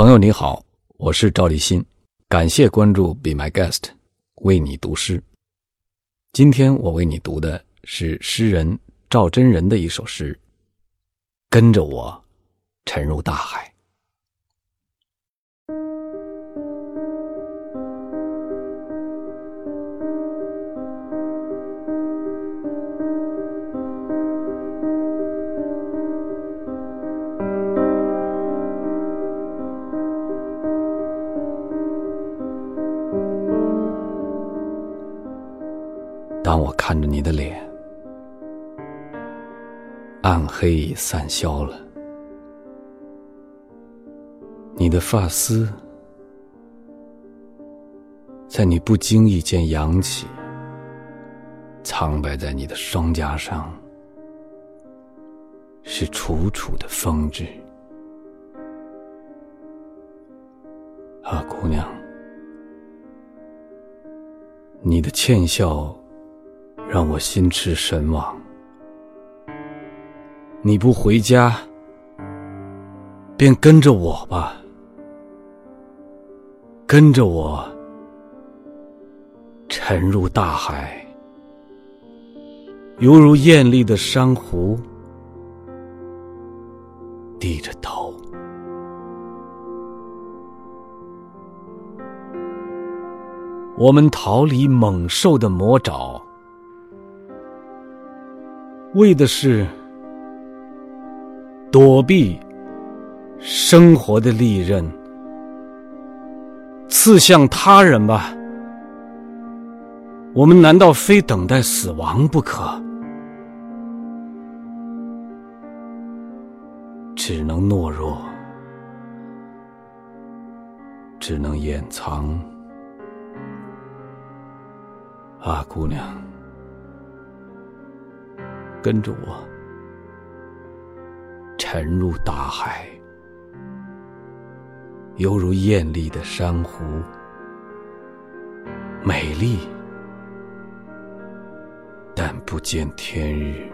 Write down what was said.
朋友你好，我是赵立新，感谢关注 Be My Guest，为你读诗。今天我为你读的是诗人赵真人的一首诗，《跟着我沉入大海》。当我看着你的脸，暗黑已散消了，你的发丝在你不经意间扬起，苍白在你的双颊上，是楚楚的风致。啊，姑娘，你的倩笑。让我心驰神往。你不回家，便跟着我吧，跟着我沉入大海，犹如艳丽的珊瑚，低着头。我们逃离猛兽的魔爪。为的是躲避生活的利刃，刺向他人吧。我们难道非等待死亡不可？只能懦弱，只能掩藏。啊，姑娘。跟着我沉入大海，犹如艳丽的珊瑚，美丽，但不见天日。